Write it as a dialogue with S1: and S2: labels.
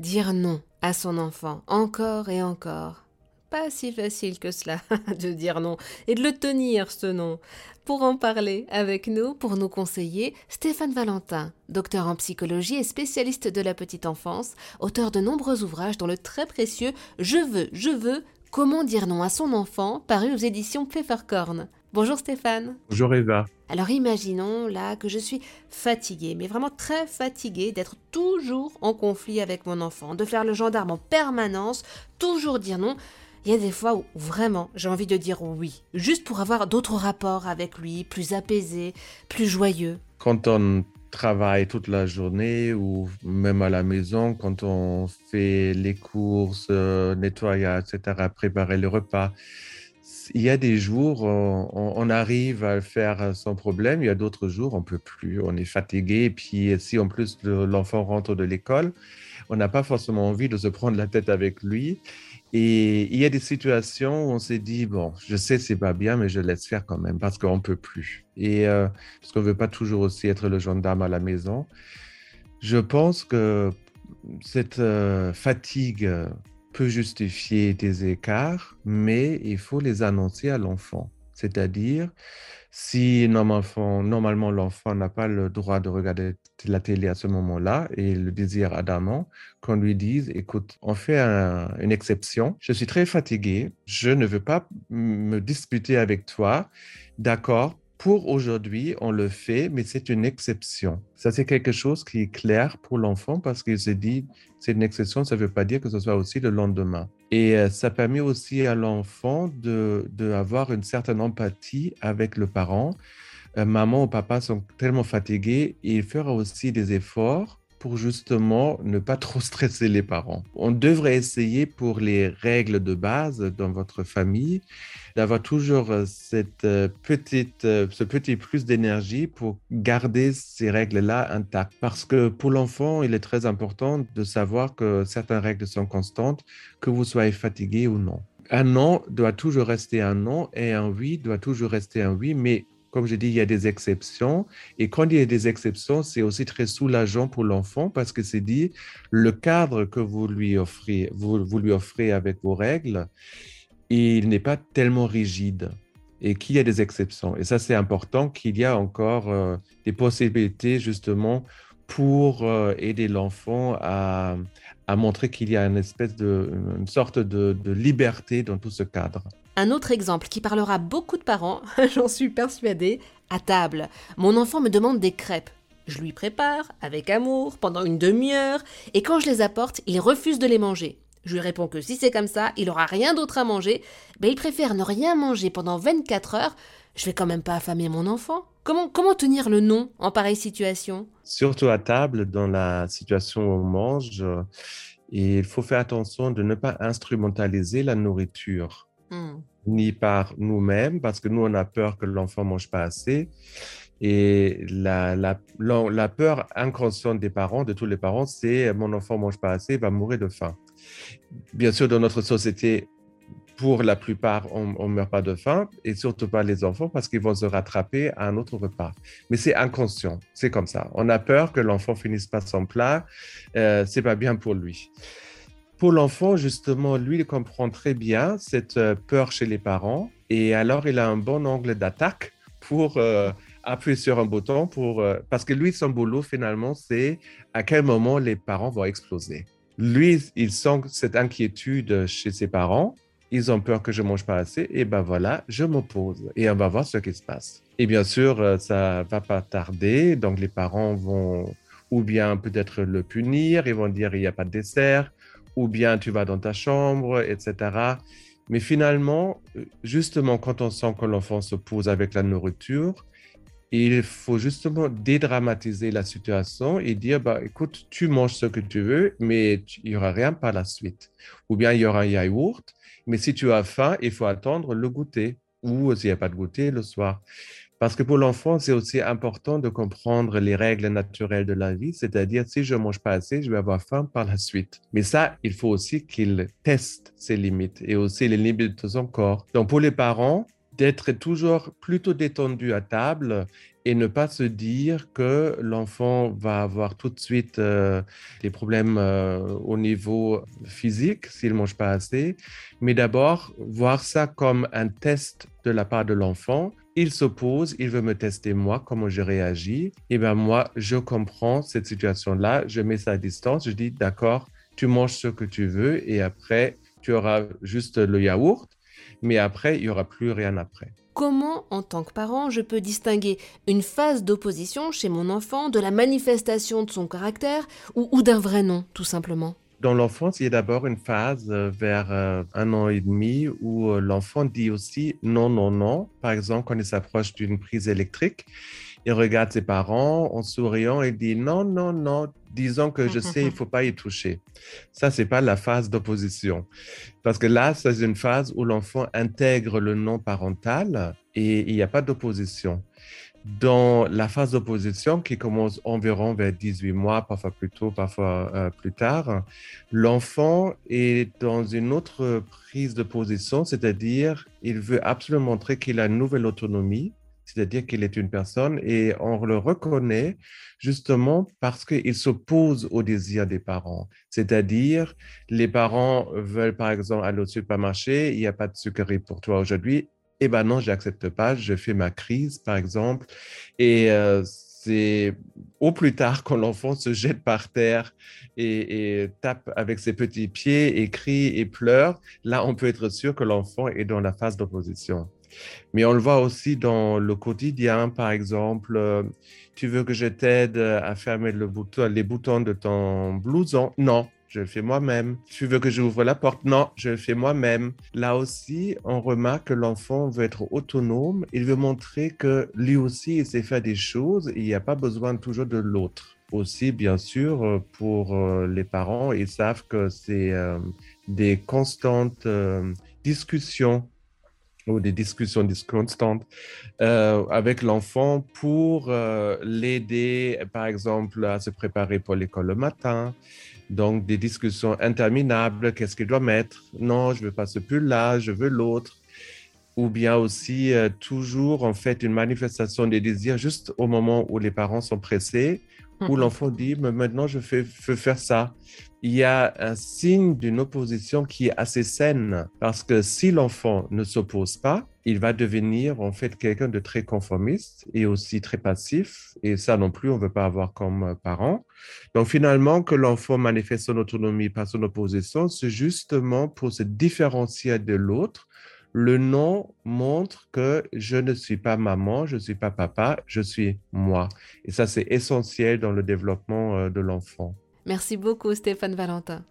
S1: Dire non à son enfant, encore et encore. Pas si facile que cela de dire non et de le tenir, ce non. Pour en parler avec nous, pour nous conseiller, Stéphane Valentin, docteur en psychologie et spécialiste de la petite enfance, auteur de nombreux ouvrages dont le très précieux Je veux, je veux, comment dire non à son enfant, paru aux éditions Pfefferkorn. Bonjour Stéphane.
S2: Bonjour Eva.
S1: Alors imaginons là que je suis fatiguée, mais vraiment très fatiguée d'être toujours en conflit avec mon enfant, de faire le gendarme en permanence, toujours dire non. Il y a des fois où vraiment j'ai envie de dire oui, juste pour avoir d'autres rapports avec lui, plus apaisés, plus joyeux.
S2: Quand on travaille toute la journée ou même à la maison, quand on fait les courses, euh, nettoyer, etc., préparer le repas, il y a des jours, on, on, arrive à le faire sans problème. Il y a d'autres jours, on peut plus. On est fatigué. Et puis, si en plus l'enfant rentre de l'école, on n'a pas forcément envie de se prendre la tête avec lui. Et il y a des situations où on s'est dit, bon, je sais, c'est pas bien, mais je laisse faire quand même parce qu'on peut plus. Et euh, parce qu'on veut pas toujours aussi être le gendarme à la maison. Je pense que cette euh, fatigue peut justifier des écarts, mais il faut les annoncer à l'enfant. C'est-à-dire, si normalement l'enfant n'a pas le droit de regarder la télé à ce moment-là et le désir adamant, qu'on lui dise, écoute, on fait une exception, je suis très fatigué, je ne veux pas me disputer avec toi, d'accord, pour aujourd'hui, on le fait, mais c'est une exception. Ça, c'est quelque chose qui est clair pour l'enfant parce qu'il se dit, c'est une exception, ça ne veut pas dire que ce soit aussi le lendemain. Et euh, ça permet aussi à l'enfant de, de, avoir une certaine empathie avec le parent. Euh, maman ou papa sont tellement fatigués, et il fera aussi des efforts pour justement ne pas trop stresser les parents. On devrait essayer pour les règles de base dans votre famille d'avoir toujours euh, cette euh, petite, euh, ce petit plus d'énergie pour garder ces règles-là intactes. Parce que pour l'enfant, il est très important de savoir que certaines règles sont constantes, que vous soyez fatigué ou non. Un non doit toujours rester un non et un oui doit toujours rester un oui, mais comme je dis, il y a des exceptions. Et quand il y a des exceptions, c'est aussi très soulageant pour l'enfant parce que c'est dit, le cadre que vous lui offrez, vous, vous lui offrez avec vos règles, il n'est pas tellement rigide et qu'il y a des exceptions. Et ça, c'est important qu'il y a encore euh, des possibilités justement pour euh, aider l'enfant à, montrer qu'il y a une espèce de, une sorte de liberté dans tout ce cadre.
S1: Un autre exemple qui parlera beaucoup de parents, j'en suis persuadée, à table. Mon enfant me demande des crêpes. Je lui prépare, avec amour, pendant une demi-heure, et quand je les apporte, il refuse de les manger. Je lui réponds que si c'est comme ça, il aura rien d'autre à manger, mais il préfère ne rien manger pendant 24 heures. Je vais quand même pas affamer mon enfant. Comment, comment tenir le non en pareille situation?
S2: Surtout à table, dans la situation où on mange, il faut faire attention de ne pas instrumentaliser la nourriture. Hmm. Ni par nous-mêmes, parce que nous, on a peur que l'enfant mange pas assez. Et la, la, la, peur inconsciente des parents, de tous les parents, c'est mon enfant mange pas assez, il va mourir de faim. Bien sûr, dans notre société, pour la plupart, on ne meurt pas de faim, et surtout pas les enfants, parce qu'ils vont se rattraper à un autre repas. Mais c'est inconscient, c'est comme ça. On a peur que l'enfant finisse pas son plat, euh, c'est pas bien pour lui. Pour l'enfant, justement, lui, il comprend très bien cette euh, peur chez les parents, et alors il a un bon angle d'attaque pour euh, appuyer sur un bouton, pour, euh, parce que lui, son boulot, finalement, c'est à quel moment les parents vont exploser lui, il sent cette inquiétude chez ses parents. Ils ont peur que je mange pas assez. Et ben voilà, je m'oppose. Et on va voir ce qui se passe. Et bien sûr, ça va pas tarder. Donc les parents vont ou bien peut-être le punir. Ils vont dire il n'y a pas de dessert. Ou bien tu vas dans ta chambre, etc. Mais finalement, justement, quand on sent que l'enfant se pose avec la nourriture, il faut justement dédramatiser la situation et dire, bah, écoute, tu manges ce que tu veux, mais il n'y aura rien par la suite. Ou bien il y aura un yaourt, mais si tu as faim, il faut attendre le goûter ou s'il n'y a pas de goûter le soir. Parce que pour l'enfant, c'est aussi important de comprendre les règles naturelles de la vie, c'est-à-dire si je mange pas assez, je vais avoir faim par la suite. Mais ça, il faut aussi qu'il teste ses limites et aussi les limites de son corps. Donc pour les parents, d'être toujours plutôt détendu à table et ne pas se dire que l'enfant va avoir tout de suite euh, des problèmes euh, au niveau physique s'il ne mange pas assez, mais d'abord voir ça comme un test de la part de l'enfant. Il s'oppose, il veut me tester moi, comment je réagis. Et eh bien moi, je comprends cette situation-là, je mets ça à distance, je dis d'accord, tu manges ce que tu veux et après, tu auras juste le yaourt, mais après, il n'y aura plus rien après
S1: comment, en tant que parent, je peux distinguer une phase d'opposition chez mon enfant de la manifestation de son caractère ou, d'un vrai non, tout simplement?
S2: Dans l'enfance, il y a d'abord une phase euh, vers euh, un an et demi où euh, l'enfant dit aussi non, non, non. Par exemple, quand il s'approche d'une prise électrique, il regarde ses parents en souriant et dit non, non, non, disons que je sais, il ne faut pas y toucher. Ça, c'est pas la phase d'opposition. Parce que là, c'est une phase où l'enfant intègre le non parental et il n'y a pas d'opposition. Dans la phase d'opposition qui commence environ vers 18 mois, parfois plus tôt, parfois euh, plus tard, l'enfant est dans une autre prise de position, c'est-à-dire il veut absolument montrer qu'il a une nouvelle autonomie, c'est-à-dire qu'il est une personne et on le reconnaît justement parce qu'il s'oppose au désir des parents. C'est-à-dire, les parents veulent par exemple aller au supermarché, il n'y a pas de sucrerie pour toi aujourd'hui. Eh ben non, j'accepte pas, je fais ma crise par exemple. Et euh, c'est au plus tard quand l'enfant se jette par terre et, et, tape avec ses petits pieds et crie et pleure, là on peut être sûr que l'enfant est dans la phase d'opposition. Mais on le voit aussi dans le quotidien, par exemple, euh, tu veux que je t'aide à fermer les boutons de ton blouson? Non, je le fais moi-même. Tu veux que j'ouvre la porte? Non, je le fais moi-même. Là aussi, on remarque que l'enfant veut être autonome. Il veut montrer que lui aussi, il sait faire des choses. il n'y a pas besoin toujours de l'autre. Aussi, bien sûr, pour euh, les parents, ils savent que c'est euh, des constantes discussions ou des discussions constantes euh, avec l'enfant pour euh, l'aider, par exemple, à se préparer pour l'école le matin. Donc, des discussions interminables. Qu'est-ce qu'il doit mettre? Non, je veux pas ce pull-là, je veux l'autre. Ou bien aussi, euh, toujours, en fait, une manifestation des désirs juste au moment où les parents sont pressés où l'enfant dit, mais maintenant je fais, veux faire ça. Il y a un signe d'une opposition qui est assez saine, parce que si l'enfant ne s'oppose pas, il va devenir en fait quelqu'un de très conformiste et aussi très passif. Et ça non plus, on ne veut pas avoir comme parent. Donc finalement, que l'enfant manifeste son autonomie par son opposition, c'est justement pour se différencier de l'autre le nom montre que je ne suis pas maman, je ne suis pas papa, je suis moi. Et ça, c'est essentiel dans le développement euh, de l'enfant.
S1: Merci beaucoup, Stéphane Valentin.